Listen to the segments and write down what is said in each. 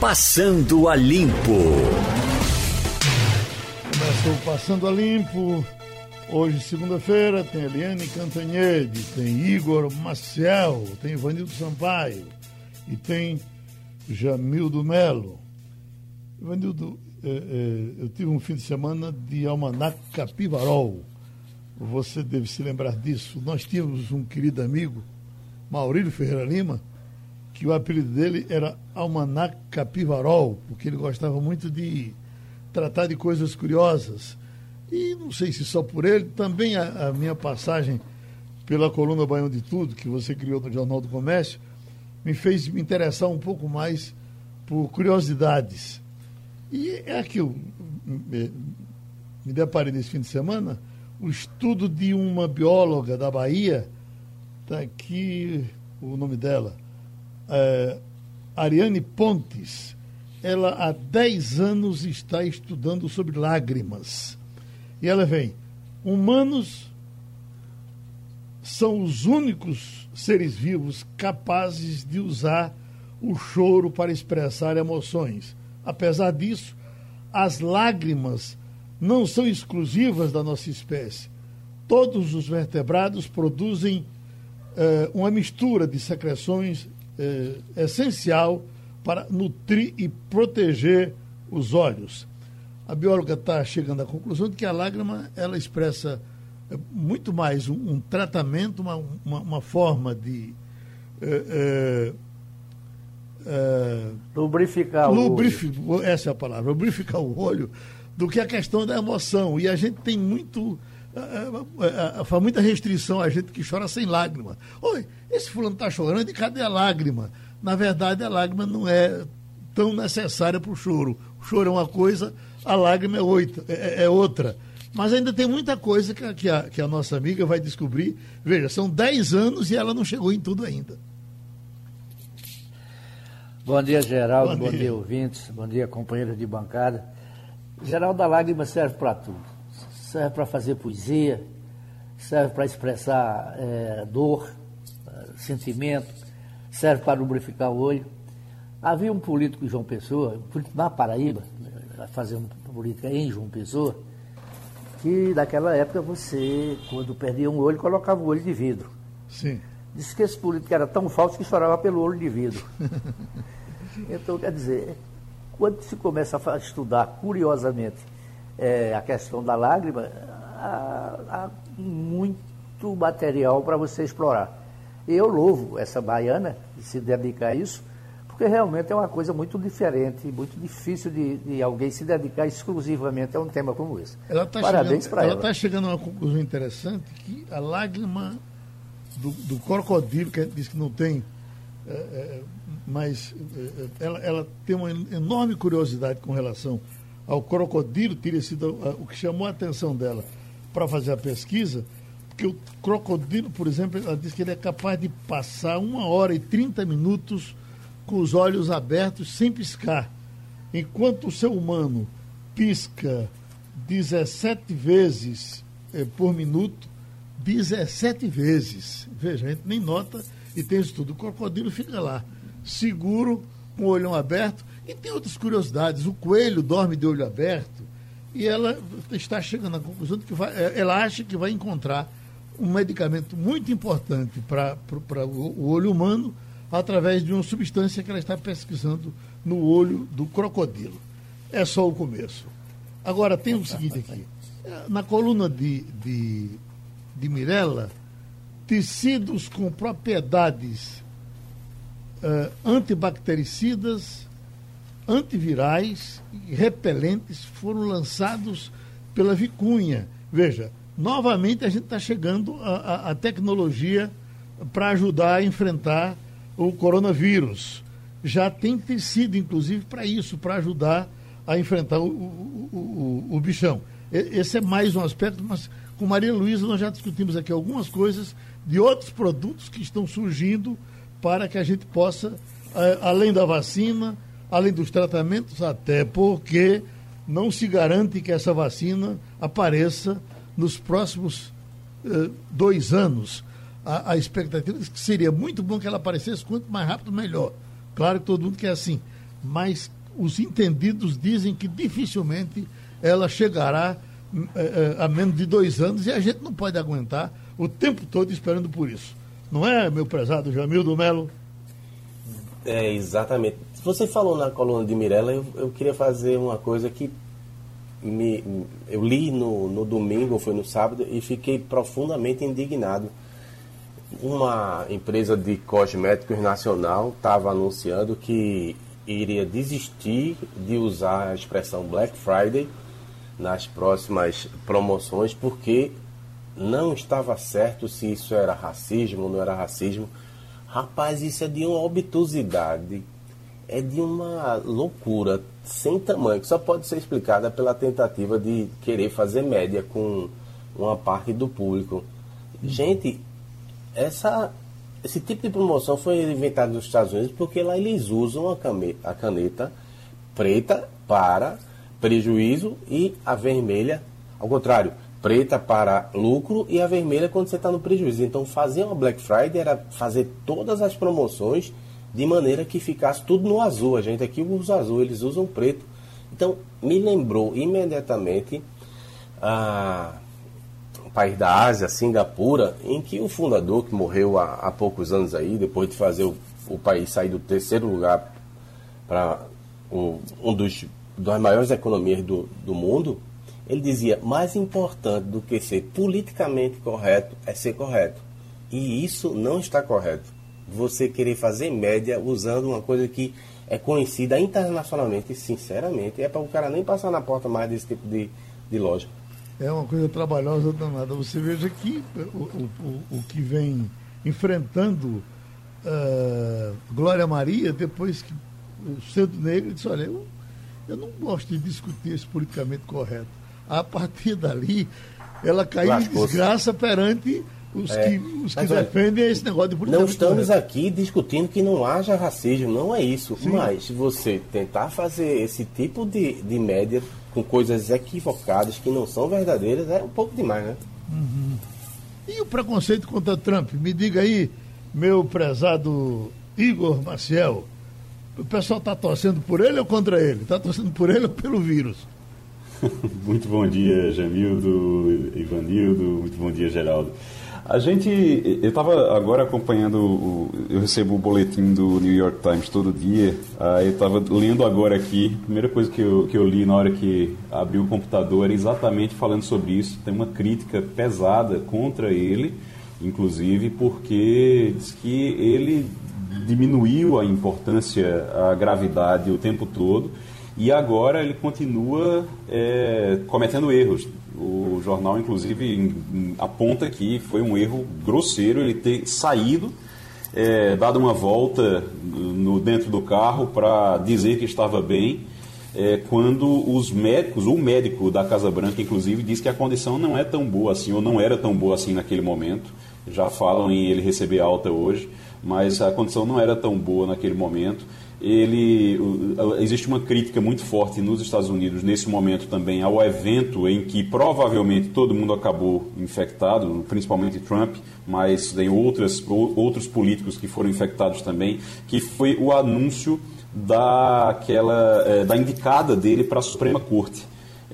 Passando a Limpo. Começou Passando a Limpo. Hoje, segunda-feira, tem Eliane Cantanhede, tem Igor Maciel, tem Ivanildo Sampaio e tem Jamildo Melo. Ivanildo, é, é, eu tive um fim de semana de Almanac Capivarol. Você deve se lembrar disso. Nós tínhamos um querido amigo, Maurílio Ferreira Lima, que o apelido dele era Almanac Capivarol, porque ele gostava muito de tratar de coisas curiosas. E não sei se só por ele, também a, a minha passagem pela coluna Baião de Tudo, que você criou no Jornal do Comércio, me fez me interessar um pouco mais por curiosidades. E é me, me deparei nesse fim de semana, o estudo de uma bióloga da Bahia, está aqui o nome dela, é, Ariane Pontes, ela há 10 anos está estudando sobre lágrimas. E ela vem: humanos são os únicos seres vivos capazes de usar o choro para expressar emoções. Apesar disso, as lágrimas não são exclusivas da nossa espécie. Todos os vertebrados produzem eh, uma mistura de secreções eh, essencial para nutrir e proteger os olhos. A bióloga está chegando à conclusão de que a lágrima ela expressa eh, muito mais um, um tratamento, uma, uma, uma, forma de eh, lubrificar lubrifi o olho. Essa é a palavra, lubrificar o olho, do que a questão da emoção. E a gente tem muito faz muita restrição a gente que chora sem lágrima. Oi, esse fulano está chorando e cadê a lágrima? Na verdade, a lágrima não é tão necessária para o choro. O choro é uma coisa, a lágrima é, oita, é, é outra. Mas ainda tem muita coisa que a, que, a, que a nossa amiga vai descobrir. Veja, são 10 anos e ela não chegou em tudo ainda. Bom dia, Geraldo. Bom, bom dia. dia, ouvintes. Bom dia, companheiros de bancada. Geraldo, a lágrima serve para tudo. Serve para fazer poesia, serve para expressar é, dor, sentimento, serve para lubrificar o olho. Havia um político João Pessoa, político na Paraíba, fazendo política em João Pessoa, que naquela época você, quando perdia um olho, colocava o olho de vidro. Sim. Disse que esse político era tão falso que chorava pelo olho de vidro. então, quer dizer, quando se começa a estudar curiosamente é, a questão da lágrima, há, há muito material para você explorar. Eu louvo essa baiana de se dedicar a isso, porque realmente é uma coisa muito diferente, muito difícil de, de alguém se dedicar exclusivamente a um tema como esse. Ela tá Parabéns para ela. Ela está chegando a uma conclusão interessante que a lágrima do, do crocodilo, que diz que não tem, é, é, mas é, ela, ela, tem uma enorme curiosidade com relação ao crocodilo, teria sido o que chamou a atenção dela para fazer a pesquisa, que o crocodilo, por exemplo, ela diz que ele é capaz de passar uma hora e 30 minutos com os olhos abertos sem piscar. Enquanto o ser humano pisca 17 vezes eh, por minuto, 17 vezes. Veja, a gente nem nota e tem isso tudo. O crocodilo fica lá, seguro, com o olhão aberto. E tem outras curiosidades. O coelho dorme de olho aberto e ela está chegando à conclusão de que vai, eh, ela acha que vai encontrar um medicamento muito importante para o olho humano através de uma substância que ela está pesquisando no olho do crocodilo. É só o começo. Agora, tem o seguinte aqui. Na coluna de, de, de Mirella, tecidos com propriedades uh, antibactericidas, antivirais e repelentes foram lançados pela vicunha. Veja, novamente a gente está chegando à tecnologia para ajudar a enfrentar o coronavírus. Já tem tecido, inclusive, para isso, para ajudar a enfrentar o, o, o, o, bichão. Esse é mais um aspecto, mas com Maria Luísa nós já discutimos aqui algumas coisas de outros produtos que estão surgindo para que a gente possa, eh, além da vacina, além dos tratamentos, até porque não se garante que essa vacina apareça nos próximos uh, dois anos. A, a expectativa é que seria muito bom que ela aparecesse quanto mais rápido, melhor. Claro que todo mundo quer assim. mas os entendidos dizem que dificilmente ela chegará é, a menos de dois anos e a gente não pode aguentar o tempo todo esperando por isso. Não é, meu prezado Jamildo Melo? É, exatamente. Você falou na coluna de Mirella, eu, eu queria fazer uma coisa que me, eu li no, no domingo, foi no sábado, e fiquei profundamente indignado. Uma empresa de cosméticos nacional estava anunciando que iria desistir de usar a expressão Black Friday nas próximas promoções, porque não estava certo se isso era racismo ou não era racismo. Rapaz, isso é de uma obtusidade, é de uma loucura sem tamanho, que só pode ser explicada pela tentativa de querer fazer média com uma parte do público. Gente, essa, esse tipo de promoção foi inventado nos Estados Unidos porque lá eles usam a caneta, a caneta preta para prejuízo e a vermelha, ao contrário, preta para lucro e a vermelha quando você está no prejuízo. Então, fazer uma Black Friday era fazer todas as promoções de maneira que ficasse tudo no azul. A gente aqui usa azul, eles usam preto. Então, me lembrou imediatamente a o país da Ásia, Singapura, em que o fundador, que morreu há, há poucos anos aí, depois de fazer o, o país sair do terceiro lugar para um dos das maiores economias do, do mundo, ele dizia: mais importante do que ser politicamente correto é ser correto. E isso não está correto. Você querer fazer média usando uma coisa que é conhecida internacionalmente, sinceramente, é para o cara nem passar na porta mais desse tipo de, de loja. É uma coisa trabalhosa danada. Você veja que o, o, o que vem enfrentando uh, Glória Maria, depois que o Centro Negro disse, olha, eu eu não gosto de discutir esse politicamente correto. A partir dali, ela caiu em desgraça perante os é. que, os que defendem esse negócio de politicamente Não estamos correto. aqui discutindo que não haja racismo, não é isso. Sim. Mas se você tentar fazer esse tipo de, de média com coisas equivocadas que não são verdadeiras, é um pouco demais, né? Uhum. E o preconceito contra Trump? Me diga aí, meu prezado Igor Maciel. O pessoal está torcendo por ele ou contra ele? Está torcendo por ele ou pelo vírus? muito bom dia, Jamildo, Ivanildo, muito bom dia, Geraldo. A gente, eu estava agora acompanhando, o, eu recebo o boletim do New York Times todo dia, aí eu estava lendo agora aqui, a primeira coisa que eu, que eu li na hora que abri o computador era exatamente falando sobre isso, tem uma crítica pesada contra ele, inclusive porque diz que ele diminuiu a importância, a gravidade o tempo todo e agora ele continua é, cometendo erros. O jornal, inclusive, aponta que foi um erro grosseiro ele ter saído, é, dado uma volta no, dentro do carro para dizer que estava bem, é, quando os médicos, o médico da Casa Branca, inclusive, diz que a condição não é tão boa assim, ou não era tão boa assim naquele momento. Já falam em ele receber alta hoje mas a condição não era tão boa naquele momento. Ele existe uma crítica muito forte nos Estados Unidos nesse momento também ao evento em que provavelmente todo mundo acabou infectado, principalmente Trump, mas tem outras, outros políticos que foram infectados também, que foi o anúncio daquela é, da indicada dele para a Suprema Corte.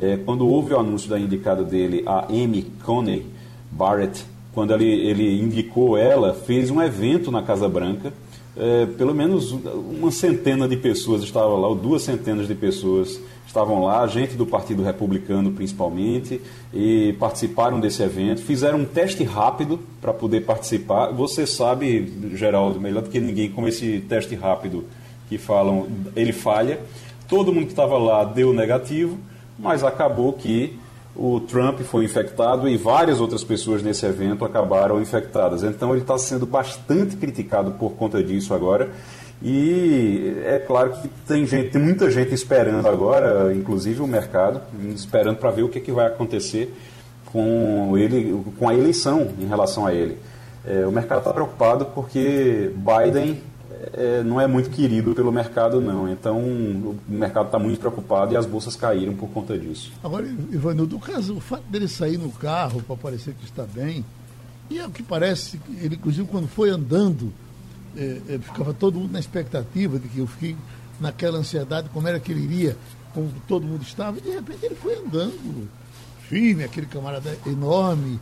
É, quando houve o anúncio da indicada dele, a Amy Coney Barrett, quando ele, ele indicou ela, fez um evento na Casa Branca. É, pelo menos uma centena de pessoas estavam lá, ou duas centenas de pessoas estavam lá, gente do Partido Republicano principalmente, e participaram desse evento. Fizeram um teste rápido para poder participar. Você sabe, Geraldo, melhor do que ninguém, como esse teste rápido que falam, ele falha. Todo mundo que estava lá deu negativo, mas acabou que o Trump foi infectado e várias outras pessoas nesse evento acabaram infectadas. Então ele está sendo bastante criticado por conta disso agora. E é claro que tem gente, tem muita gente esperando agora, inclusive o mercado, esperando para ver o que, é que vai acontecer com ele, com a eleição em relação a ele. É, o mercado está preocupado porque Biden é, não é muito querido pelo mercado, não. Então, o mercado está muito preocupado e as bolsas caíram por conta disso. Agora, Ivanildo, o caso, fato dele sair no carro para parecer que está bem, e é o que parece, ele, inclusive, quando foi andando, é, é, ficava todo mundo na expectativa de que eu fiquei naquela ansiedade, como era que ele iria, como todo mundo estava, e de repente ele foi andando firme, aquele camarada enorme,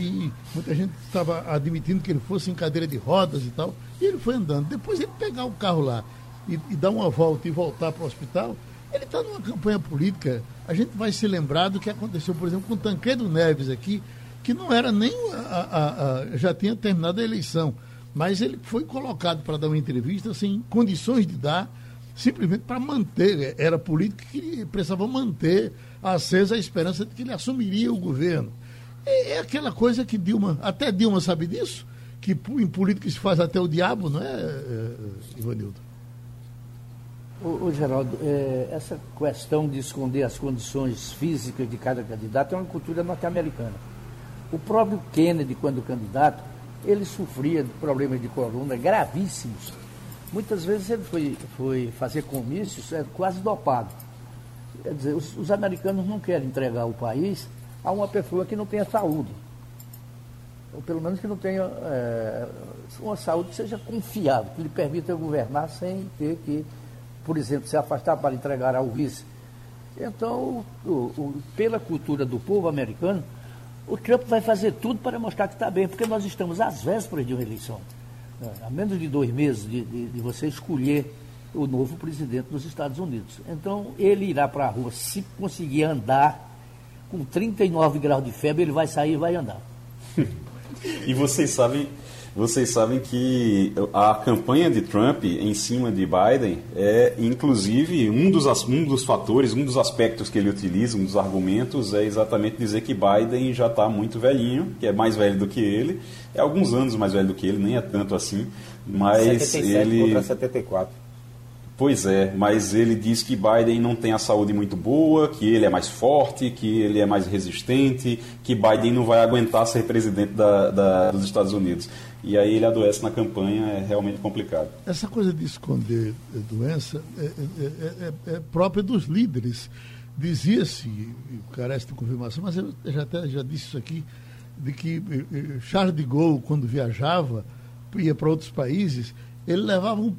e muita gente estava admitindo que ele fosse em cadeira de rodas e tal, e ele foi andando. Depois ele pegar o carro lá e, e dar uma volta e voltar para o hospital, ele está numa campanha política. A gente vai se lembrar do que aconteceu, por exemplo, com o Tancredo Neves aqui, que não era nem. A, a, a, já tinha terminado a eleição, mas ele foi colocado para dar uma entrevista sem condições de dar, simplesmente para manter. Era político que precisava manter acesa a esperança de que ele assumiria o governo. É, é aquela coisa que Dilma, até Dilma sabe disso, que em política se faz até o diabo, não é, é Ivanildo? O, o Geraldo, é, essa questão de esconder as condições físicas de cada candidato é uma cultura norte-americana. O próprio Kennedy, quando candidato, ele sofria de problemas de coluna gravíssimos. Muitas vezes ele foi, foi fazer comícios é, quase dopado. Quer dizer, os, os americanos não querem entregar o país a uma pessoa que não tenha saúde. Ou pelo menos que não tenha é, uma saúde que seja confiável, que lhe permita governar sem ter que, por exemplo, se afastar para entregar ao vice. Então, o, o, pela cultura do povo americano, o Trump vai fazer tudo para mostrar que está bem, porque nós estamos às vésperas de uma eleição. É, há menos de dois meses de, de, de você escolher o novo presidente dos Estados Unidos. Então, ele irá para a rua, se conseguir andar com 39 graus de febre, ele vai sair e vai andar. e vocês sabem, vocês sabem que a campanha de Trump em cima de Biden é, inclusive, um dos, um dos fatores, um dos aspectos que ele utiliza, um dos argumentos, é exatamente dizer que Biden já está muito velhinho, que é mais velho do que ele, é alguns anos mais velho do que ele, nem é tanto assim, mas 77 ele... contra 74. Pois é, mas ele diz que Biden não tem a saúde muito boa, que ele é mais forte, que ele é mais resistente, que Biden não vai aguentar ser presidente da, da, dos Estados Unidos. E aí ele adoece na campanha, é realmente complicado. Essa coisa de esconder doença é, é, é, é própria dos líderes. Dizia-se, carece de confirmação, mas eu já até já disse isso aqui, de que Charles de Gaulle, quando viajava, ia para outros países, ele levava um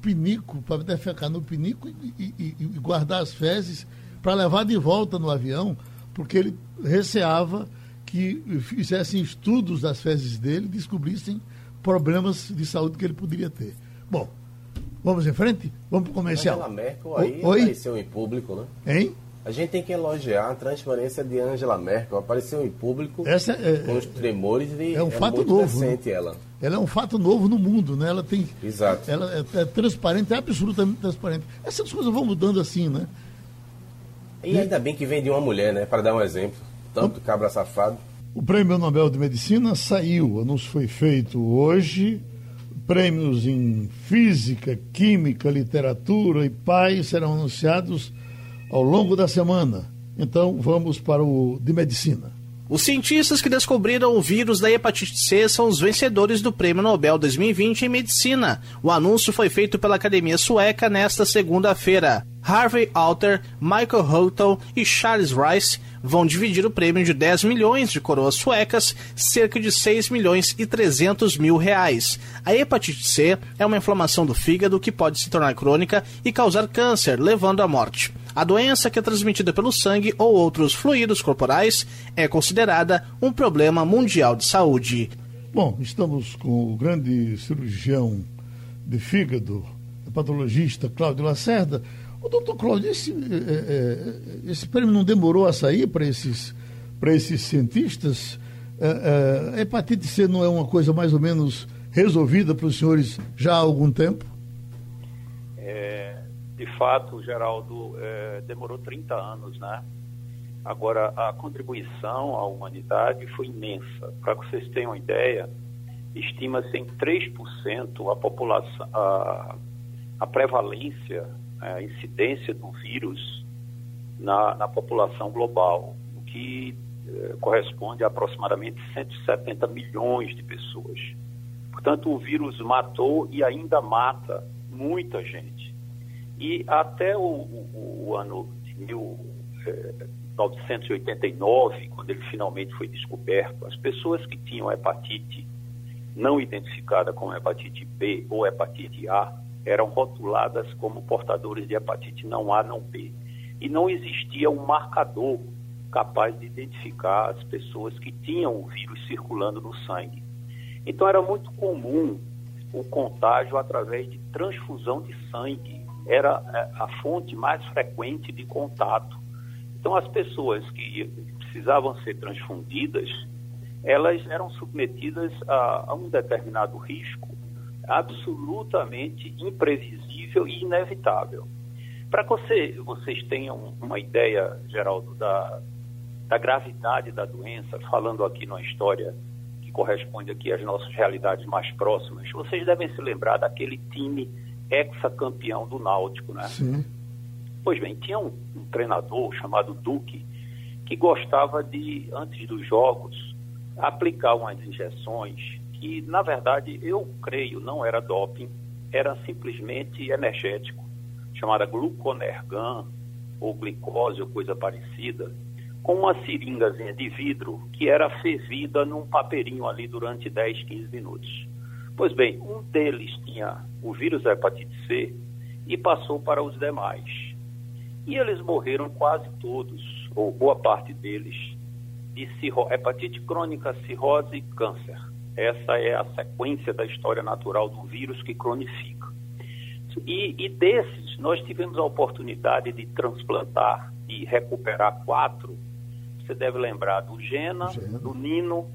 pinico para defecar no pinico e, e, e guardar as fezes para levar de volta no avião, porque ele receava que fizessem estudos das fezes dele e descobrissem problemas de saúde que ele poderia ter. Bom, vamos em frente? Vamos para o comercial. Angela Merkel aí Oi? apareceu em público, né? Hein? A gente tem que elogiar a transparência de Angela Merkel. Apareceu em público Essa é, com os tremores de. É um é fato novo. Né? Ela. ela é um fato novo no mundo, né? Ela tem. Exato. Ela é, é transparente, é absolutamente transparente. Essas coisas vão mudando assim, né? E ainda bem que vem de uma mulher, né? Para dar um exemplo. Tanto cabra safado. O Prêmio Nobel de Medicina saiu. O anúncio foi feito hoje. Prêmios em Física, Química, Literatura e Paz serão anunciados ao longo da semana. Então, vamos para o de medicina. Os cientistas que descobriram o vírus da hepatite C são os vencedores do Prêmio Nobel 2020 em Medicina. O anúncio foi feito pela Academia Sueca nesta segunda-feira. Harvey Alter, Michael Houghton e Charles Rice vão dividir o prêmio de 10 milhões de coroas suecas, cerca de 6 milhões e 300 mil reais. A hepatite C é uma inflamação do fígado que pode se tornar crônica e causar câncer, levando à morte. A doença, que é transmitida pelo sangue ou outros fluidos corporais, é considerada um problema mundial de saúde. Bom, estamos com o grande cirurgião de fígado, patologista Cláudio Lacerda. O doutor Cláudio, esse, é, é, esse prêmio não demorou a sair para esses, esses cientistas? É, a hepatite C não é uma coisa mais ou menos resolvida para os senhores já há algum tempo? de fato, Geraldo, é, demorou 30 anos, né? Agora, a contribuição à humanidade foi imensa. Para que vocês tenham uma ideia, estima-se em 3% a população, a, a prevalência, a incidência do vírus na, na população global, o que é, corresponde a aproximadamente 170 milhões de pessoas. Portanto, o vírus matou e ainda mata muita gente. E até o, o, o ano de 1989, eh, quando ele finalmente foi descoberto, as pessoas que tinham hepatite não identificada como hepatite B ou hepatite A, eram rotuladas como portadores de hepatite não A, não B. E não existia um marcador capaz de identificar as pessoas que tinham o vírus circulando no sangue. Então era muito comum o contágio através de transfusão de sangue. Era é, a fonte mais frequente de contato. Então as pessoas que precisavam ser transfundidas, elas eram submetidas a, a um determinado risco absolutamente imprevisível e inevitável. Para que você, vocês tenham uma ideia, Geraldo, da, da gravidade da doença, falando aqui numa história que corresponde aqui às nossas realidades mais próximas, vocês devem se lembrar daquele time ex-campeão do Náutico, né? Sim. Pois bem, tinha um, um treinador chamado Duque que gostava de, antes dos jogos, aplicar umas injeções que, na verdade, eu creio não era doping, era simplesmente energético, chamada gluconergan ou glicose ou coisa parecida, com uma seringazinha de vidro que era fervida num papeirinho ali durante 10, 15 minutos. Pois bem, um deles tinha o vírus da hepatite C e passou para os demais. E eles morreram quase todos, ou boa parte deles, de hepatite crônica, cirrose e câncer. Essa é a sequência da história natural do vírus que cronifica. E, e desses, nós tivemos a oportunidade de transplantar e recuperar quatro você deve lembrar do Gena, Gena, do Nino,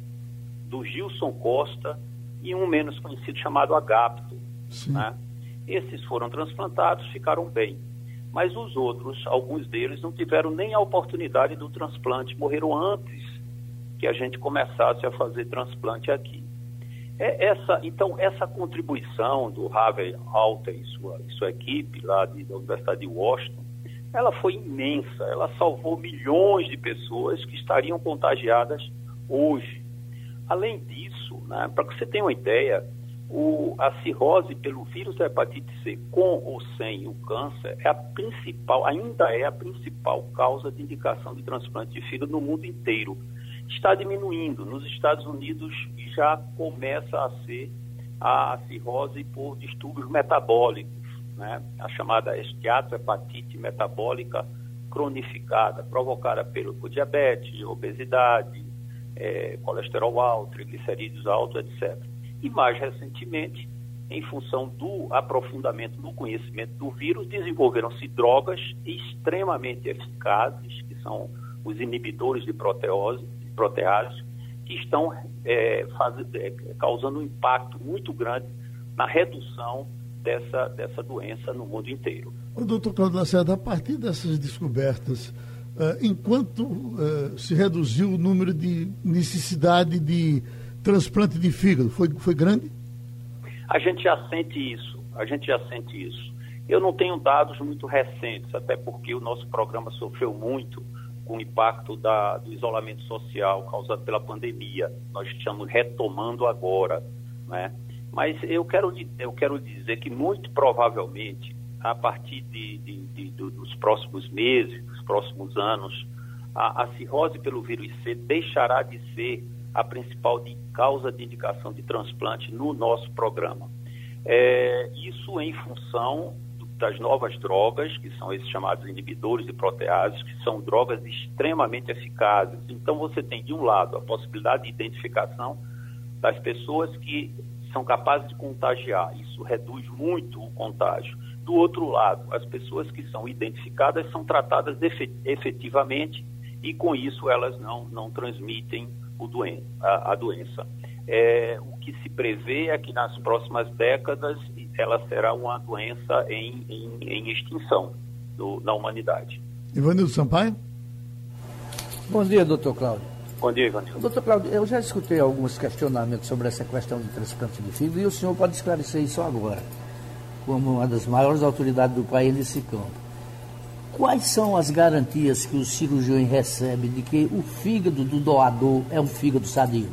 do Gilson Costa e um menos conhecido chamado Agapto. Né? Esses foram transplantados, ficaram bem. Mas os outros, alguns deles, não tiveram nem a oportunidade do transplante, morreram antes que a gente começasse a fazer transplante aqui. É essa, então, essa contribuição do Harvey Alter e sua, sua equipe lá de, da Universidade de Washington ela foi imensa. Ela salvou milhões de pessoas que estariam contagiadas hoje. Além disso, né, para que você tenha uma ideia, o, a cirrose pelo vírus da hepatite C com ou sem o câncer é a principal, ainda é a principal causa de indicação de transplante de fígado no mundo inteiro. Está diminuindo. Nos Estados Unidos já começa a ser a cirrose por distúrbios metabólicos né, a chamada esteatohepatite metabólica cronificada, provocada pelo diabetes, obesidade, é, colesterol alto, triglicerídeos altos, etc. E mais recentemente, em função do aprofundamento do conhecimento do vírus, desenvolveram-se drogas extremamente eficazes, que são os inibidores de proteose, protease, que estão é, faz, é, causando um impacto muito grande na redução dessa, dessa doença no mundo inteiro. O doutor Claudio Lacerda, a partir dessas descobertas, uh, enquanto uh, se reduziu o número de necessidade de transplante de fígado, foi, foi grande? A gente já sente isso, a gente já sente isso. Eu não tenho dados muito recentes, até porque o nosso programa sofreu muito com o impacto da, do isolamento social causado pela pandemia. Nós estamos retomando agora, né? Mas eu quero, eu quero dizer que muito provavelmente, a partir de, de, de, dos próximos meses, dos próximos anos, a, a, cirrose pelo vírus C deixará de ser a principal de causa de indicação de transplante no nosso programa. É, isso em função das novas drogas, que são esses chamados inibidores de proteases, que são drogas extremamente eficazes. Então, você tem, de um lado, a possibilidade de identificação das pessoas que são capazes de contagiar. Isso reduz muito o contágio. Do outro lado, as pessoas que são identificadas são tratadas efetivamente e com isso elas não, não transmitem o doen a, a doença. É, o que se prevê é que nas próximas décadas ela será uma doença em, em, em extinção do, na humanidade. Ivanildo Sampaio? Bom dia, doutor Cláudio. Bom dia, Ivanildo. Doutor Claudio, eu já escutei alguns questionamentos sobre essa questão de transplante de fígado e o senhor pode esclarecer isso agora, como uma das maiores autoridades do país nesse campo. Quais são as garantias que o cirurgião recebe de que o fígado do doador é um fígado sadio?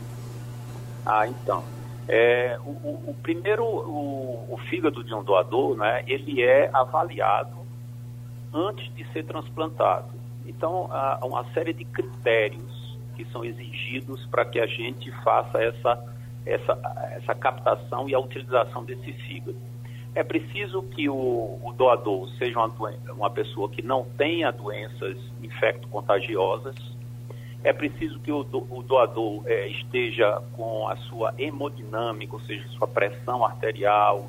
Ah, então. É, o, o, primeiro, o, o, fígado de um doador, né, ele é avaliado antes de ser transplantado. Então, há uma série de critérios que são exigidos para que a gente faça essa, essa, essa captação e a utilização desse fígado. É preciso que o, o doador seja uma, uma pessoa que não tenha doenças infecto-contagiosas. É preciso que o, do, o doador é, esteja com a sua hemodinâmica, ou seja, sua pressão arterial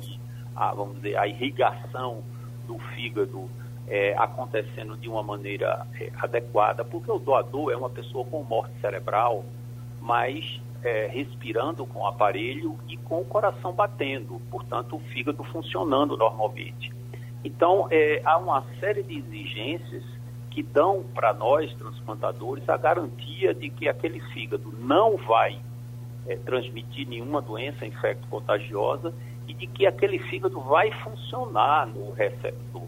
a, vamos dizer, a irrigação do fígado é, acontecendo de uma maneira é, adequada, porque o doador é uma pessoa com morte cerebral, mas é, respirando com o aparelho e com o coração batendo, portanto, o fígado funcionando normalmente. Então, é, há uma série de exigências que dão para nós, transplantadores, a garantia de que aquele fígado não vai é, transmitir nenhuma doença infecto-contagiosa e de que aquele fígado vai funcionar no receptor.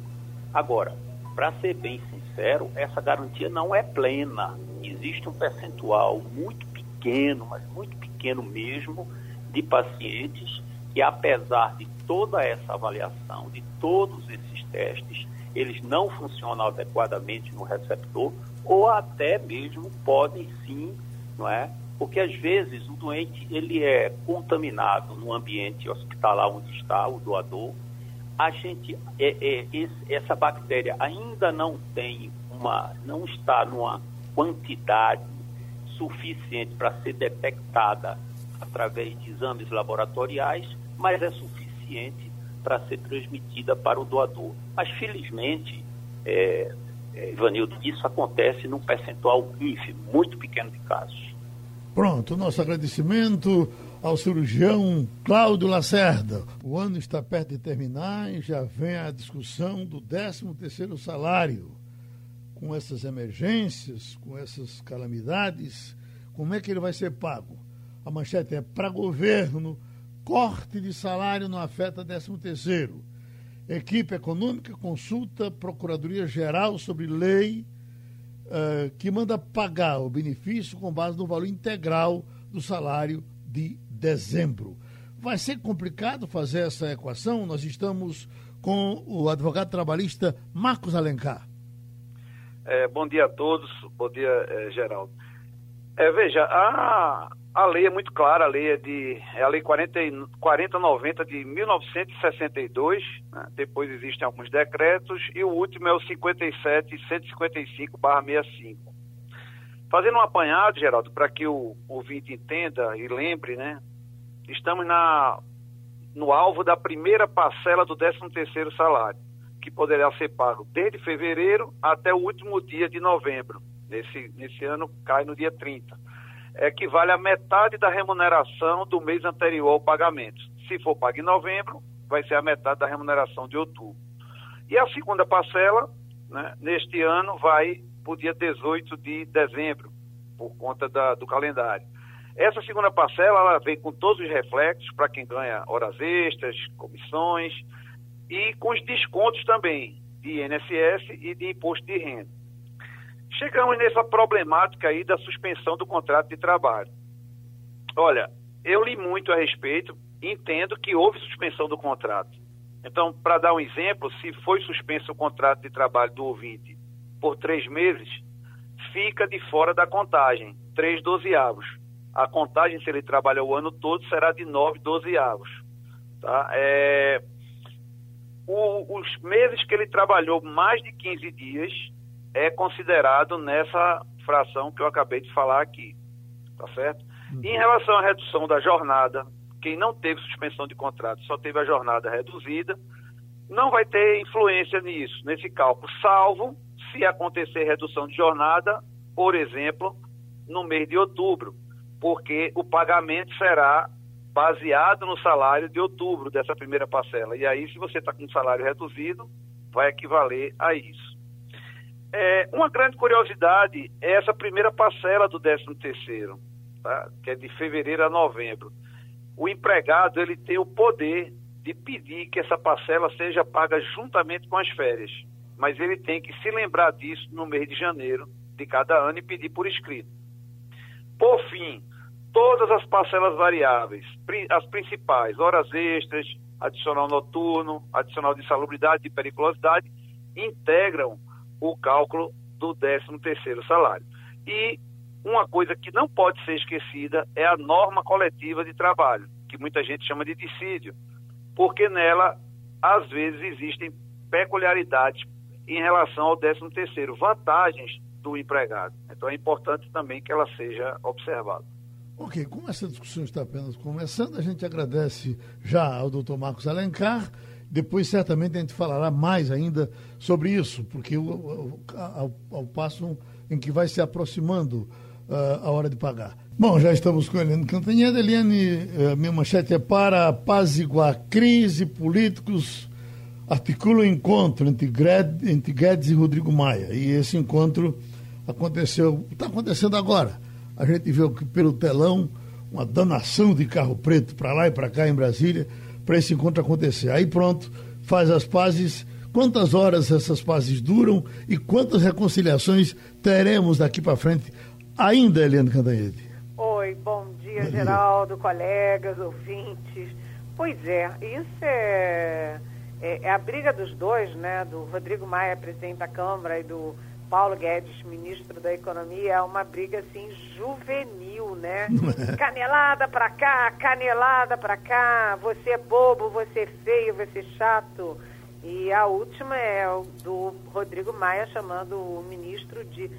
Agora, para ser bem sincero, essa garantia não é plena. Existe um percentual muito pequeno, mas muito pequeno mesmo, de pacientes que, apesar de toda essa avaliação, de todos esses testes, eles não funcionam adequadamente no receptor ou até mesmo podem sim, não é? Porque às vezes o doente ele é contaminado no ambiente hospitalar onde está o doador. A gente é, é, esse, essa bactéria ainda não tem uma, não está numa quantidade suficiente para ser detectada através de exames laboratoriais, mas é suficiente para ser transmitida para o doador. Mas, felizmente, é, é, Ivanildo, isso acontece num percentual ínfimo, muito pequeno de casos. Pronto, nosso agradecimento ao cirurgião Cláudio Lacerda. O ano está perto de terminar e já vem a discussão do 13º salário com essas emergências, com essas calamidades, como é que ele vai ser pago? A manchete é para governo, corte de salário não afeta 13 terceiro. Equipe econômica consulta Procuradoria Geral sobre lei uh, que manda pagar o benefício com base no valor integral do salário de dezembro. Vai ser complicado fazer essa equação? Nós estamos com o advogado trabalhista Marcos Alencar. É, bom dia a todos, bom dia, é, Geraldo. É, veja, a, a lei é muito clara, a lei é de é a lei 40, 4090 de 1962, né? depois existem alguns decretos, e o último é o 57.155/65. Fazendo um apanhado, Geraldo, para que o ouvinte entenda e lembre, né? Estamos na, no alvo da primeira parcela do 13º salário que poderá ser pago desde fevereiro até o último dia de novembro. Nesse, nesse ano cai no dia 30. Equivale a metade da remuneração do mês anterior ao pagamento. Se for pago em novembro, vai ser a metade da remuneração de outubro. E a segunda parcela, né, neste ano, vai para o dia 18 de dezembro, por conta da, do calendário. Essa segunda parcela ela vem com todos os reflexos para quem ganha horas extras, comissões, e com os descontos também de INSS e de imposto de renda. Chegamos nessa problemática aí da suspensão do contrato de trabalho. Olha, eu li muito a respeito, entendo que houve suspensão do contrato. Então, para dar um exemplo, se foi suspenso o contrato de trabalho do ouvinte por três meses, fica de fora da contagem, três dozeavos. A contagem, se ele trabalha o ano todo, será de nove dozeavos. Tá? É, o, os meses que ele trabalhou mais de 15 dias é considerado nessa fração que eu acabei de falar aqui, tá certo? Uhum. Em relação à redução da jornada, quem não teve suspensão de contrato, só teve a jornada reduzida, não vai ter influência nisso, nesse cálculo, salvo se acontecer redução de jornada, por exemplo, no mês de outubro, porque o pagamento será baseado no salário de outubro dessa primeira parcela. E aí, se você está com um salário reduzido, vai equivaler a isso. É, uma grande curiosidade é essa primeira parcela do 13 terceiro, tá? que é de fevereiro a novembro. O empregado ele tem o poder de pedir que essa parcela seja paga juntamente com as férias, mas ele tem que se lembrar disso no mês de janeiro de cada ano e pedir por escrito. Por fim, todas as parcelas variáveis, as principais, horas extras, adicional noturno, adicional de salubridade e periculosidade, integram o cálculo do 13º salário. E uma coisa que não pode ser esquecida é a norma coletiva de trabalho, que muita gente chama de dissídio, porque nela às vezes existem peculiaridades em relação ao 13 terceiro, vantagens do empregado. Então é importante também que ela seja observada. Ok, como essa discussão está apenas começando, a gente agradece já ao doutor Marcos Alencar. Depois, certamente, a gente falará mais ainda sobre isso, porque ao, ao passo em que vai se aproximando uh, a hora de pagar. Bom, já estamos com a Eliane Cantanheda. Eliane, uh, minha manchete é para apaziguar crise, políticos articulam encontro entre, Gred, entre Guedes e Rodrigo Maia. E esse encontro aconteceu, está acontecendo agora. A gente que pelo telão uma danação de carro preto para lá e para cá em Brasília para esse encontro acontecer. Aí pronto, faz as pazes. Quantas horas essas pazes duram e quantas reconciliações teremos daqui para frente ainda, Eliane Cantanhede? Oi, bom dia, bom Geraldo, dia. colegas, ouvintes. Pois é, isso é, é, é, a briga dos dois, né? Do Rodrigo Maia, presidente da Câmara, e do Paulo Guedes, ministro da Economia, é uma briga assim juvenil, né? Canelada pra cá, canelada pra cá, você é bobo, você é feio, você é chato. E a última é o do Rodrigo Maia chamando o ministro de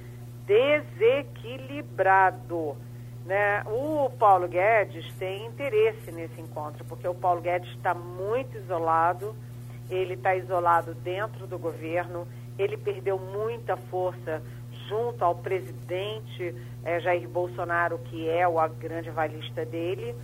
desequilibrado. Né? O Paulo Guedes tem interesse nesse encontro, porque o Paulo Guedes está muito isolado, ele está isolado dentro do governo, ele perdeu muita força junto ao presidente é, Jair Bolsonaro, que é o grande avalista dele,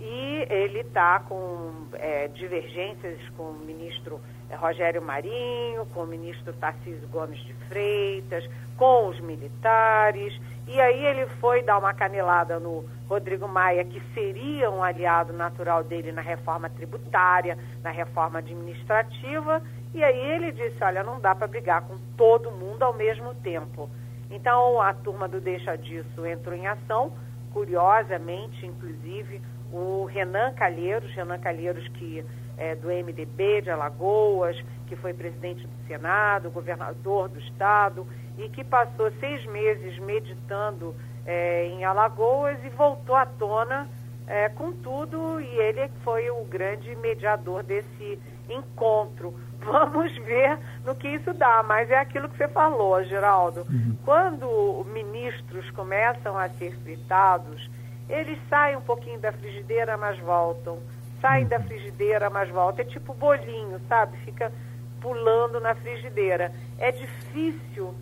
e ele está com é, divergências com o ministro é, Rogério Marinho, com o ministro Tarcísio Gomes de Freitas, com os militares, e aí ele foi dar uma canelada no Rodrigo Maia, que seria um aliado natural dele na reforma tributária, na reforma administrativa, e aí ele disse: olha, não dá para brigar com todo mundo ao mesmo tempo. Então a turma do Deixa Disso entrou em ação, curiosamente, inclusive, o Renan Calheiros, Renan Calheiros que é do MDB de Alagoas, que foi presidente do Senado, governador do Estado, e que passou seis meses meditando é, em Alagoas e voltou à tona é, com tudo, e ele foi o grande mediador desse encontro. Vamos ver no que isso dá, mas é aquilo que você falou, Geraldo. Uhum. Quando ministros começam a ser fritados, eles saem um pouquinho da frigideira, mas voltam. Saem uhum. da frigideira, mas voltam. É tipo bolinho, sabe? Fica pulando na frigideira. É difícil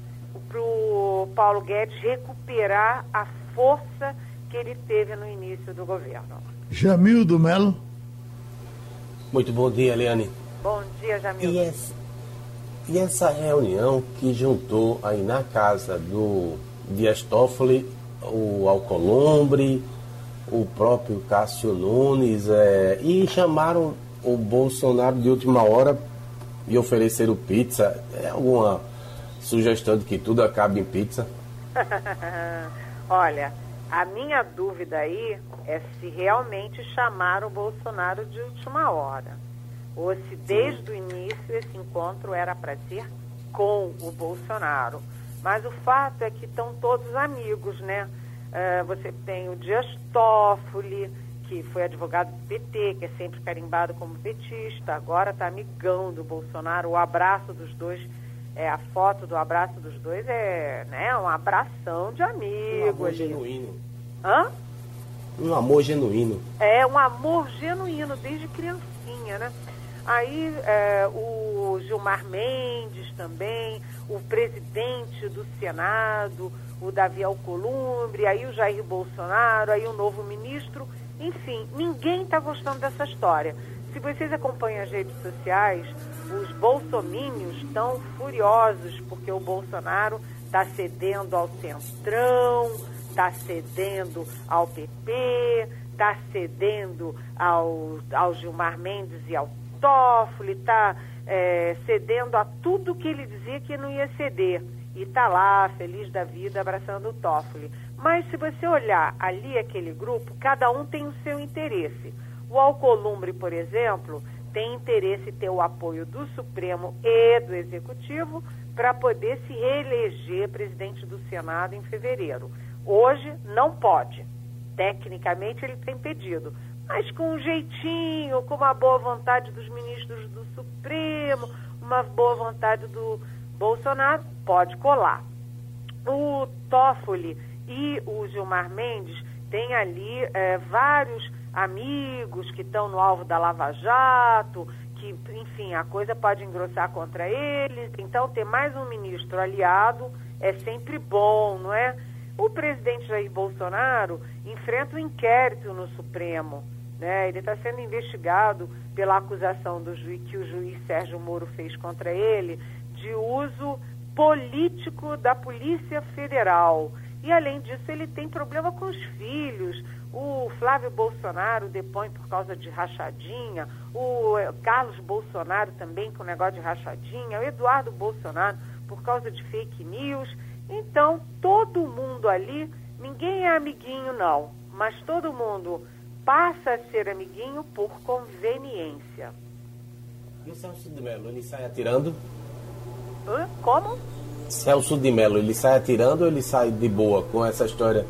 para o Paulo Guedes recuperar a força que ele teve no início do governo. Jamildo Melo. Muito bom dia, Eliane. Bom dia, Jamil. E essa, e essa reunião que juntou aí na casa do Dias Toffoli, o Alcolumbre, o próprio Cássio Nunes, é, e chamaram o Bolsonaro de última hora e ofereceram pizza. É alguma sugestão de que tudo acabe em pizza? Olha, a minha dúvida aí é se realmente chamaram o Bolsonaro de última hora ou se desde o início esse encontro era para ser com o Bolsonaro. Mas o fato é que estão todos amigos, né? Uh, você tem o Dias Toffoli, que foi advogado do PT, que é sempre carimbado como petista, agora está amigão do Bolsonaro. O abraço dos dois, é, a foto do abraço dos dois é né, um abração de amigo. Um amor genuíno. Hã? Um amor genuíno. É, um amor genuíno, desde criancinha, né? Aí é, o Gilmar Mendes também, o presidente do Senado, o Davi Alcolumbre, aí o Jair Bolsonaro, aí o novo ministro. Enfim, ninguém está gostando dessa história. Se vocês acompanham as redes sociais, os bolsomínios estão furiosos porque o Bolsonaro está cedendo ao Centrão, está cedendo ao PP, está cedendo ao, ao Gilmar Mendes e ao Toffoli está é, cedendo a tudo que ele dizia que não ia ceder. E está lá, feliz da vida, abraçando o Toffoli. Mas se você olhar ali aquele grupo, cada um tem o seu interesse. O Alcolumbre, por exemplo, tem interesse em ter o apoio do Supremo e do Executivo para poder se reeleger presidente do Senado em fevereiro. Hoje não pode. Tecnicamente ele tem pedido mas com um jeitinho, com uma boa vontade dos ministros do Supremo uma boa vontade do Bolsonaro, pode colar. O Toffoli e o Gilmar Mendes têm ali é, vários amigos que estão no alvo da Lava Jato, que, enfim, a coisa pode engrossar contra eles. Então, ter mais um ministro aliado é sempre bom, não é? O presidente Jair Bolsonaro enfrenta um inquérito no Supremo. Né? Ele está sendo investigado pela acusação do juiz, que o juiz Sérgio Moro fez contra ele de uso político da Polícia Federal. E, além disso, ele tem problema com os filhos. O Flávio Bolsonaro depõe por causa de rachadinha, o eh, Carlos Bolsonaro também com negócio de rachadinha, o Eduardo Bolsonaro por causa de fake news. Então, todo mundo ali, ninguém é amiguinho não, mas todo mundo passa a ser amiguinho por conveniência. E o Celso de Mello, ele sai atirando? Hã? Como? Celso de Mello, ele sai atirando ou ele sai de boa com essa história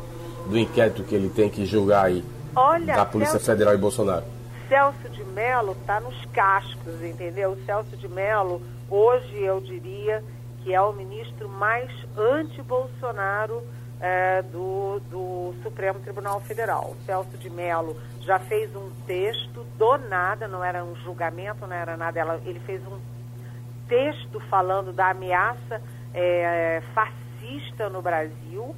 do inquérito que ele tem que julgar aí Olha, da Polícia Celso, Federal e Bolsonaro? Celso de Mello está nos cascos, entendeu? O Celso de Mello, hoje eu diria que é o ministro mais anti-Bolsonaro é, do, do Supremo Tribunal Federal. O Celso de Mello já fez um texto do nada, não era um julgamento, não era nada, ela, ele fez um texto falando da ameaça é, fascista no Brasil,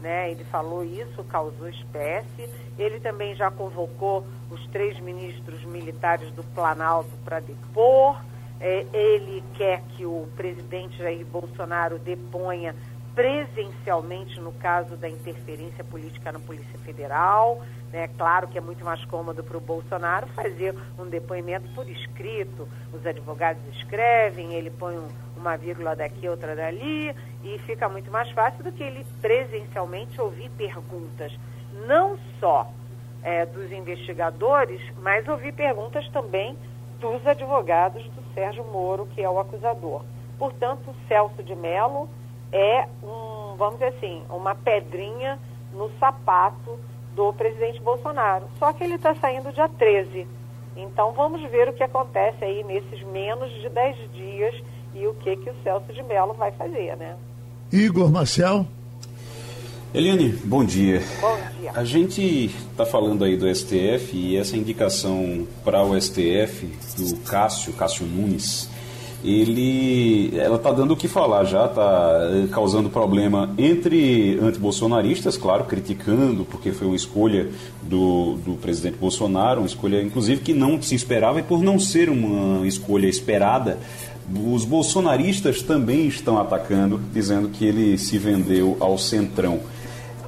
né? Ele falou isso, causou espécie. Ele também já convocou os três ministros militares do Planalto para depor. É, ele quer que o presidente Jair Bolsonaro deponha presencialmente no caso da interferência política na Polícia Federal. É claro que é muito mais cômodo para o Bolsonaro fazer um depoimento por escrito. Os advogados escrevem, ele põe um, uma vírgula daqui, outra dali, e fica muito mais fácil do que ele presencialmente ouvir perguntas, não só é, dos investigadores, mas ouvir perguntas também dos advogados do Sérgio Moro, que é o acusador. Portanto, Celso de Mello é um, vamos dizer assim, uma pedrinha no sapato do presidente Bolsonaro. Só que ele está saindo dia 13. Então vamos ver o que acontece aí nesses menos de 10 dias e o que, que o Celso de Mello vai fazer, né? Igor Marcel. Eliane, bom dia. Bom dia. A gente está falando aí do STF e essa indicação para o STF do Cássio, Cássio Nunes, ele, ela está dando o que falar já, está eh, causando problema entre antibolsonaristas, claro, criticando, porque foi uma escolha do, do presidente Bolsonaro, uma escolha, inclusive, que não se esperava e por não ser uma escolha esperada, os bolsonaristas também estão atacando, dizendo que ele se vendeu ao centrão.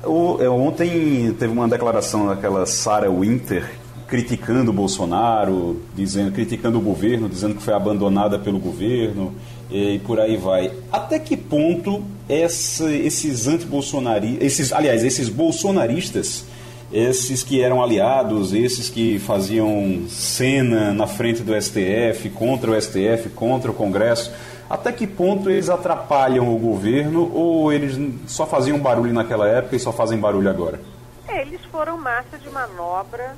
O, é, ontem teve uma declaração daquela Sarah Winter criticando o Bolsonaro, dizendo, criticando o governo, dizendo que foi abandonada pelo governo e, e por aí vai. Até que ponto essa, esses anti-bolsonaristas, esses, aliás, esses bolsonaristas, esses que eram aliados, esses que faziam cena na frente do STF, contra o STF, contra o Congresso, até que ponto eles atrapalham o governo ou eles só faziam barulho naquela época e só fazem barulho agora? É, eles foram massa de manobra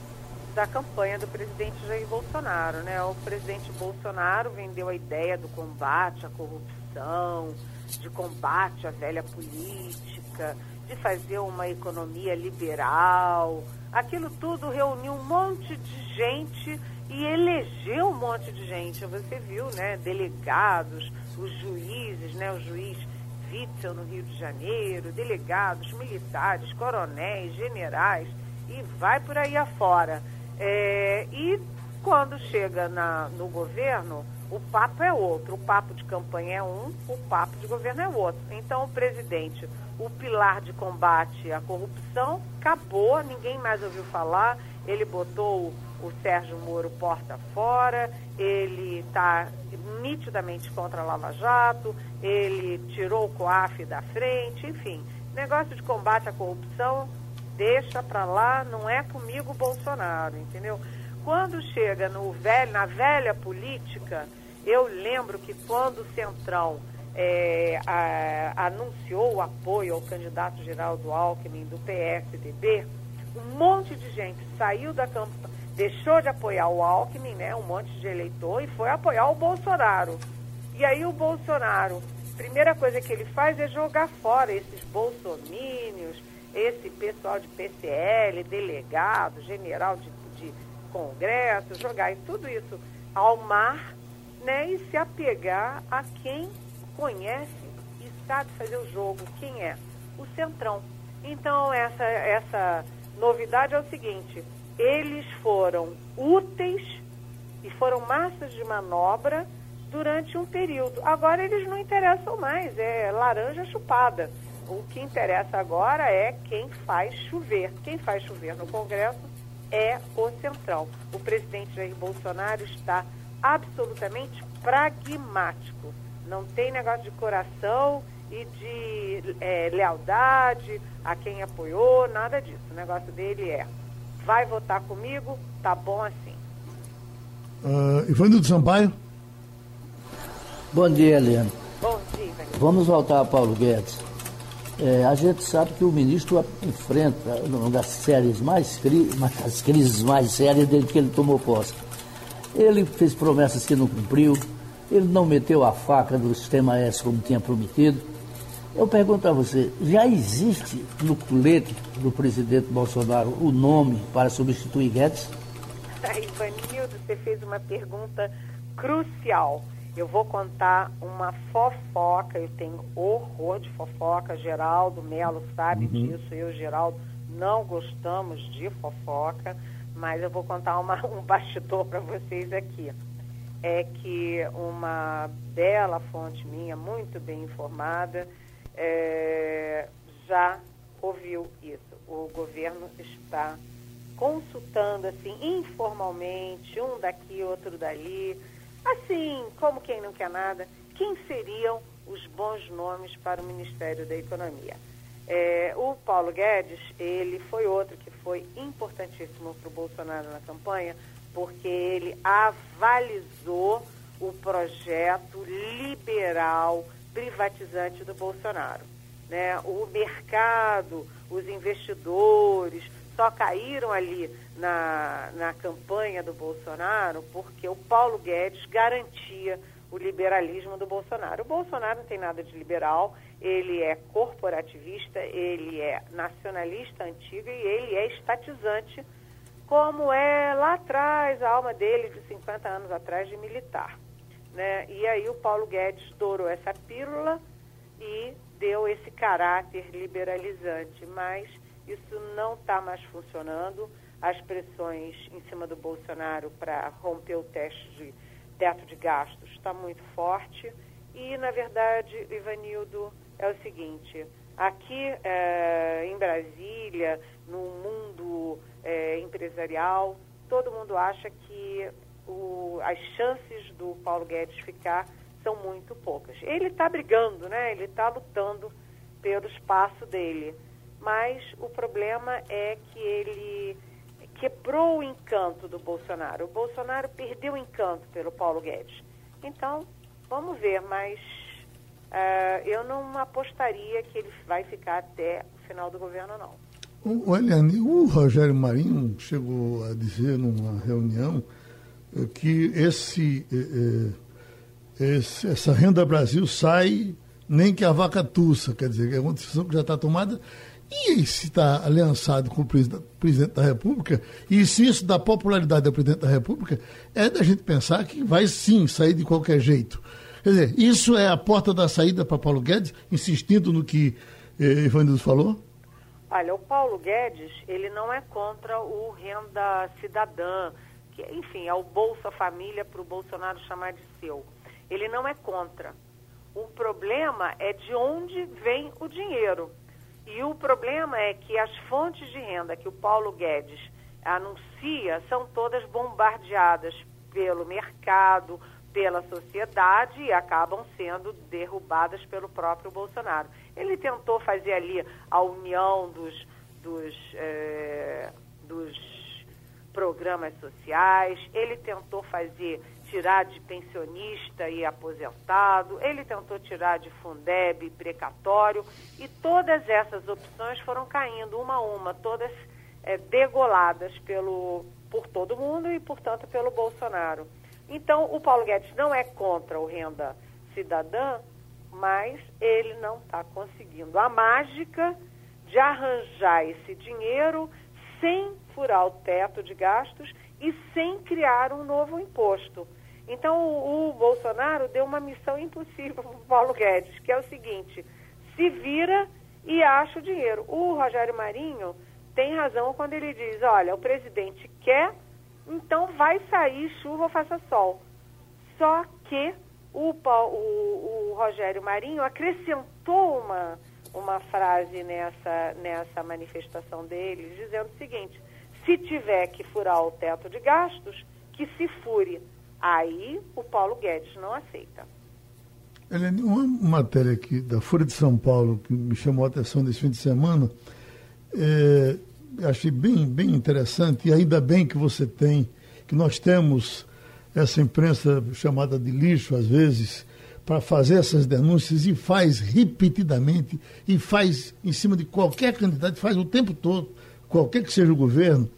da campanha do presidente Jair Bolsonaro, né? O presidente Bolsonaro vendeu a ideia do combate à corrupção, de combate à velha política, de fazer uma economia liberal. Aquilo tudo reuniu um monte de gente e elegeu um monte de gente. Você viu, né? Delegados, os juízes, né? O juiz Witzel no Rio de Janeiro, delegados, militares, coronéis, generais e vai por aí afora. É, e quando chega na, no governo, o papo é outro. O papo de campanha é um, o papo de governo é outro. Então, o presidente, o pilar de combate à corrupção, acabou, ninguém mais ouviu falar. Ele botou o Sérgio Moro porta fora, ele está nitidamente contra a Lava Jato, ele tirou o COAF da frente, enfim. Negócio de combate à corrupção, deixa para lá, não é comigo Bolsonaro, entendeu? Quando chega no velho, na velha política, eu lembro que quando o Centrão é, a, anunciou o apoio ao candidato Geraldo Alckmin do PSDB, um monte de gente saiu da campanha, deixou de apoiar o Alckmin, né, um monte de eleitor, e foi apoiar o Bolsonaro. E aí o Bolsonaro, primeira coisa que ele faz é jogar fora esses bolsomínios, esse pessoal de PCL, delegado, general de, de congresso, jogar tudo isso ao mar, né, e se apegar a quem conhece e sabe fazer o jogo, quem é? O Centrão. Então essa essa novidade é o seguinte, eles foram úteis e foram massas de manobra durante um período. Agora eles não interessam mais, é laranja chupada. O que interessa agora é quem faz chover. Quem faz chover no Congresso é o Centrão. O presidente Jair Bolsonaro está absolutamente pragmático. Não tem negócio de coração e de é, lealdade a quem apoiou, nada disso. O negócio dele é vai votar comigo, tá bom assim. Uh, Ivanildo Sampaio. Bom dia, Helena. Bom dia, Ivanildo. Vamos voltar a Paulo Guedes. É, a gente sabe que o ministro enfrenta uma das séries mais uma das crises mais sérias desde que ele tomou posse. Ele fez promessas que não cumpriu, ele não meteu a faca do sistema S como tinha prometido. Eu pergunto a você, já existe no colete do presidente Bolsonaro o nome para substituir Guedes? Ivanildo, você fez uma pergunta crucial. Eu vou contar uma fofoca, eu tenho horror de fofoca, Geraldo Melo sabe uhum. disso, eu, Geraldo, não gostamos de fofoca, mas eu vou contar uma, um bastidor para vocês aqui. É que uma bela fonte minha, muito bem informada, é, já ouviu isso. O governo está consultando, assim, informalmente, um daqui, outro dali, assim, como quem não quer nada, quem seriam os bons nomes para o Ministério da Economia. É, o Paulo Guedes, ele foi outro que foi importantíssimo para o Bolsonaro na campanha, porque ele avalizou o projeto liberal privatizante do Bolsonaro. Né? O mercado, os investidores só caíram ali na, na campanha do Bolsonaro porque o Paulo Guedes garantia o liberalismo do Bolsonaro. O Bolsonaro não tem nada de liberal, ele é corporativista, ele é nacionalista antigo e ele é estatizante, como é lá atrás a alma dele de 50 anos atrás de militar. Né? E aí o Paulo Guedes dourou essa pílula e deu esse caráter liberalizante, mas isso não está mais funcionando. As pressões em cima do Bolsonaro para romper o teste de teto de gastos está muito forte. E, na verdade, Ivanildo, é o seguinte, aqui é, em Brasília, no mundo é, empresarial, todo mundo acha que o, as chances do Paulo Guedes ficar são muito poucas. Ele está brigando, né? Ele está lutando pelo espaço dele. Mas o problema é que ele quebrou o encanto do Bolsonaro. O Bolsonaro perdeu o encanto pelo Paulo Guedes. Então, vamos ver, mas uh, eu não apostaria que ele vai ficar até o final do governo, não. O, Eliane, o Rogério Marinho chegou a dizer numa reunião que esse, eh, eh, esse, essa renda Brasil sai nem que a vaca tussa, quer dizer, é uma decisão que já está tomada. E se está aliançado com o presidente da República, e se isso dá popularidade ao presidente da República, é da gente pensar que vai sim sair de qualquer jeito. Quer dizer, isso é a porta da saída para Paulo Guedes, insistindo no que eh, Ivanildo falou? Olha, o Paulo Guedes, ele não é contra o renda cidadã, que, enfim, é o Bolsa Família para o Bolsonaro chamar de seu. Ele não é contra. O problema é de onde vem o dinheiro. E o problema é que as fontes de renda que o Paulo Guedes anuncia são todas bombardeadas pelo mercado, pela sociedade e acabam sendo derrubadas pelo próprio Bolsonaro. Ele tentou fazer ali a união dos, dos, eh, dos programas sociais, ele tentou fazer tirar de pensionista e aposentado, ele tentou tirar de Fundeb precatório e todas essas opções foram caindo uma a uma, todas é, degoladas pelo por todo mundo e, portanto, pelo Bolsonaro. Então, o Paulo Guedes não é contra o renda cidadã, mas ele não está conseguindo a mágica de arranjar esse dinheiro sem furar o teto de gastos e sem criar um novo imposto. Então, o, o Bolsonaro deu uma missão impossível para o Paulo Guedes, que é o seguinte: se vira e acha o dinheiro. O Rogério Marinho tem razão quando ele diz: olha, o presidente quer, então vai sair chuva ou faça sol. Só que o, o, o Rogério Marinho acrescentou uma, uma frase nessa, nessa manifestação dele, dizendo o seguinte: se tiver que furar o teto de gastos, que se fure. Aí o Paulo Guedes não aceita. Helene, uma matéria aqui da Folha de São Paulo que me chamou a atenção nesse fim de semana, é, achei bem, bem interessante, e ainda bem que você tem, que nós temos essa imprensa chamada de lixo, às vezes, para fazer essas denúncias e faz repetidamente, e faz em cima de qualquer candidato, faz o tempo todo, qualquer que seja o governo.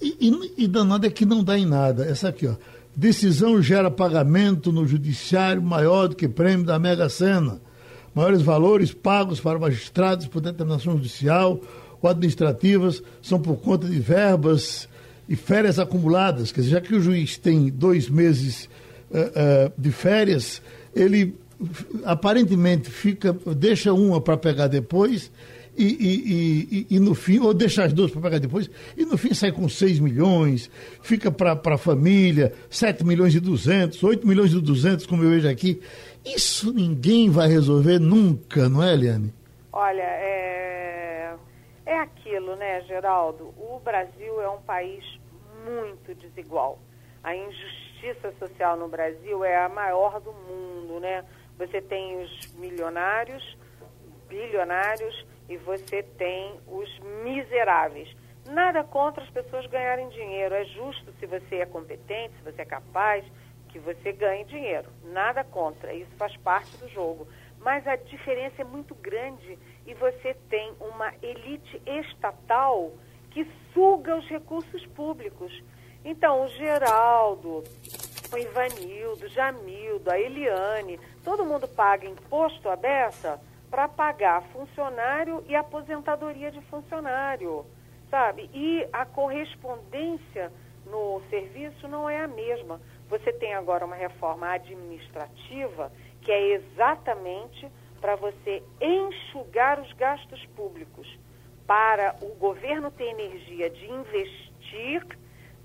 E, e, e danado é que não dá em nada. Essa aqui, ó. Decisão gera pagamento no judiciário maior do que prêmio da Mega Sena. Maiores valores pagos para magistrados por determinação judicial ou administrativas são por conta de verbas e férias acumuladas. Quer dizer, já que o juiz tem dois meses uh, uh, de férias, ele aparentemente fica, deixa uma para pegar depois e, e, e, e, no fim, ou deixa as duas para pagar depois, e no fim sai com 6 milhões, fica para a família 7 milhões e 200, 8 milhões e 200, como eu vejo aqui. Isso ninguém vai resolver nunca, não é, Eliane? Olha, é, é aquilo, né, Geraldo? O Brasil é um país muito desigual. A injustiça social no Brasil é a maior do mundo, né? Você tem os milionários, bilionários, e você tem os miseráveis. Nada contra as pessoas ganharem dinheiro. É justo se você é competente, se você é capaz, que você ganhe dinheiro. Nada contra. Isso faz parte do jogo. Mas a diferença é muito grande e você tem uma elite estatal que suga os recursos públicos. Então, o Geraldo, o Ivanildo, Jamildo, a Eliane, todo mundo paga imposto beça para pagar funcionário e aposentadoria de funcionário, sabe? E a correspondência no serviço não é a mesma. Você tem agora uma reforma administrativa que é exatamente para você enxugar os gastos públicos, para o governo ter energia de investir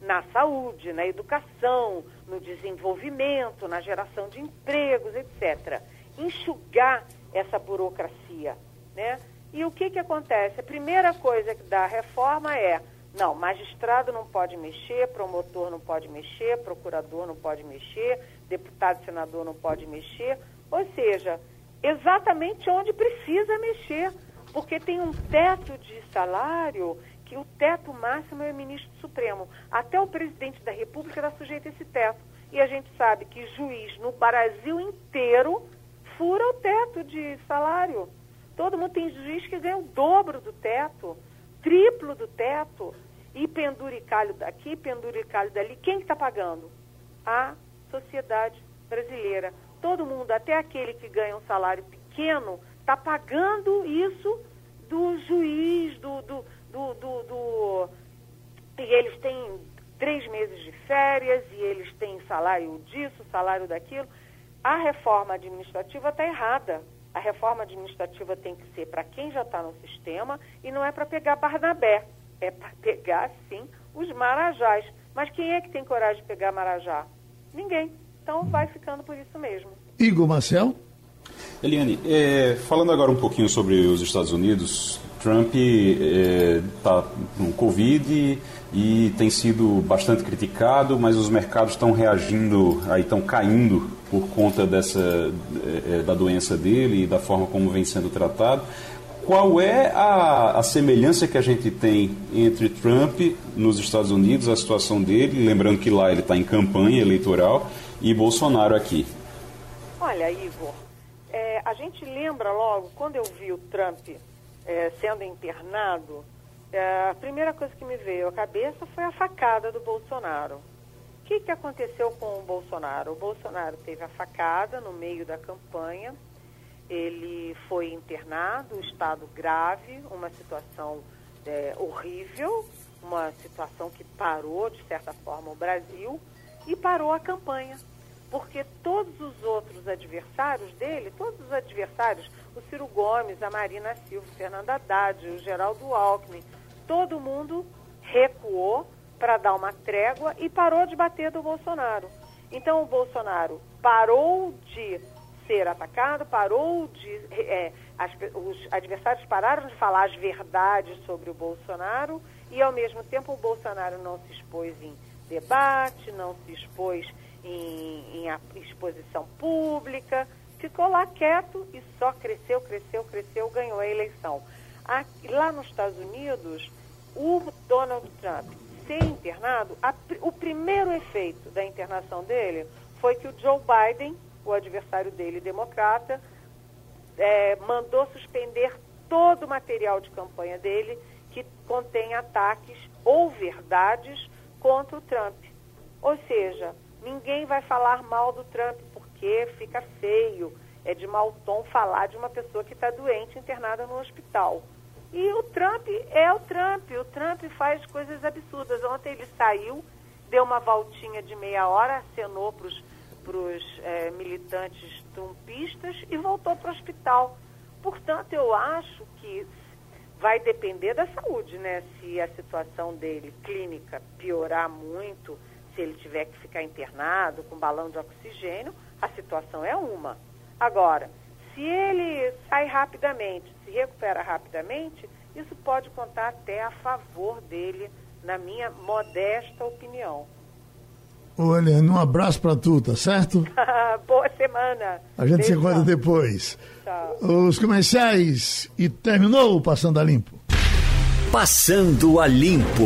na saúde, na educação, no desenvolvimento, na geração de empregos, etc. Enxugar essa burocracia, né? E o que que acontece? A primeira coisa da reforma é, não, magistrado não pode mexer, promotor não pode mexer, procurador não pode mexer, deputado, senador não pode mexer, ou seja, exatamente onde precisa mexer, porque tem um teto de salário que o teto máximo é o ministro supremo. Até o presidente da República está sujeito a esse teto. E a gente sabe que juiz no Brasil inteiro fura o teto de salário. Todo mundo tem juiz que ganha o dobro do teto, triplo do teto, e penduricalho daqui, penduricalho dali. Quem está que tá pagando? A sociedade brasileira. Todo mundo, até aquele que ganha um salário pequeno, está pagando isso do juiz, do, do, do, do, do... E eles têm três meses de férias e eles têm salário disso, salário daquilo. A reforma administrativa está errada. A reforma administrativa tem que ser para quem já está no sistema e não é para pegar Barnabé. É para pegar, sim, os marajás. Mas quem é que tem coragem de pegar marajá? Ninguém. Então vai ficando por isso mesmo. Igor Marcel? Eliane, é, falando agora um pouquinho sobre os Estados Unidos, Trump está é, com Covid e tem sido bastante criticado, mas os mercados estão reagindo, aí estão caindo por conta dessa é, da doença dele e da forma como vem sendo tratado. Qual é a, a semelhança que a gente tem entre Trump nos Estados Unidos, a situação dele, lembrando que lá ele está em campanha eleitoral, e Bolsonaro aqui? Olha, Igor, é, a gente lembra logo, quando eu vi o Trump é, sendo internado É, a primeira coisa que me veio à cabeça foi a facada do Bolsonaro. O que, que aconteceu com o Bolsonaro? O Bolsonaro teve a facada no meio da campanha, ele foi internado, estado grave, uma situação é, horrível, uma situação que parou, de certa forma, o Brasil e parou a campanha. Porque todos os outros adversários dele, todos os adversários, o Ciro Gomes, a Marina Silva, o Fernando Haddad, o Geraldo Alckmin, todo mundo recuou para dar uma trégua e parou de bater do Bolsonaro. Então o Bolsonaro parou de ser atacado, parou de. É, as, os adversários pararam de falar as verdades sobre o Bolsonaro e, ao mesmo tempo, o Bolsonaro não se expôs em debate, não se expôs em, em exposição pública, ficou lá quieto e só cresceu, cresceu, cresceu, ganhou a eleição. Aqui, lá nos Estados Unidos, o Donald Trump ser internado, a, o primeiro efeito da internação dele foi que o Joe Biden, o adversário dele, democrata, é, mandou suspender todo o material de campanha dele que contém ataques ou verdades contra o Trump. Ou seja, ninguém vai falar mal do Trump porque fica feio, é de mau tom falar de uma pessoa que está doente internada no hospital. E o Trump é o Trump, o Trump faz coisas absurdas. Ontem ele saiu, deu uma voltinha de meia hora, acenou para os é, militantes trumpistas e voltou para o hospital. Portanto, eu acho que vai depender da saúde, né? Se a situação dele clínica piorar muito, se ele tiver que ficar internado com balão de oxigênio, a situação é uma. Agora, se ele sai rapidamente, se recupera rapidamente, isso pode contar até a favor dele, na minha modesta opinião. Ô, Eliane, um abraço para tu, tá certo? Boa semana. A gente Beijo. se encontra depois. Tchau. Os comerciais e terminou o Passando a Limpo. Passando a Limpo.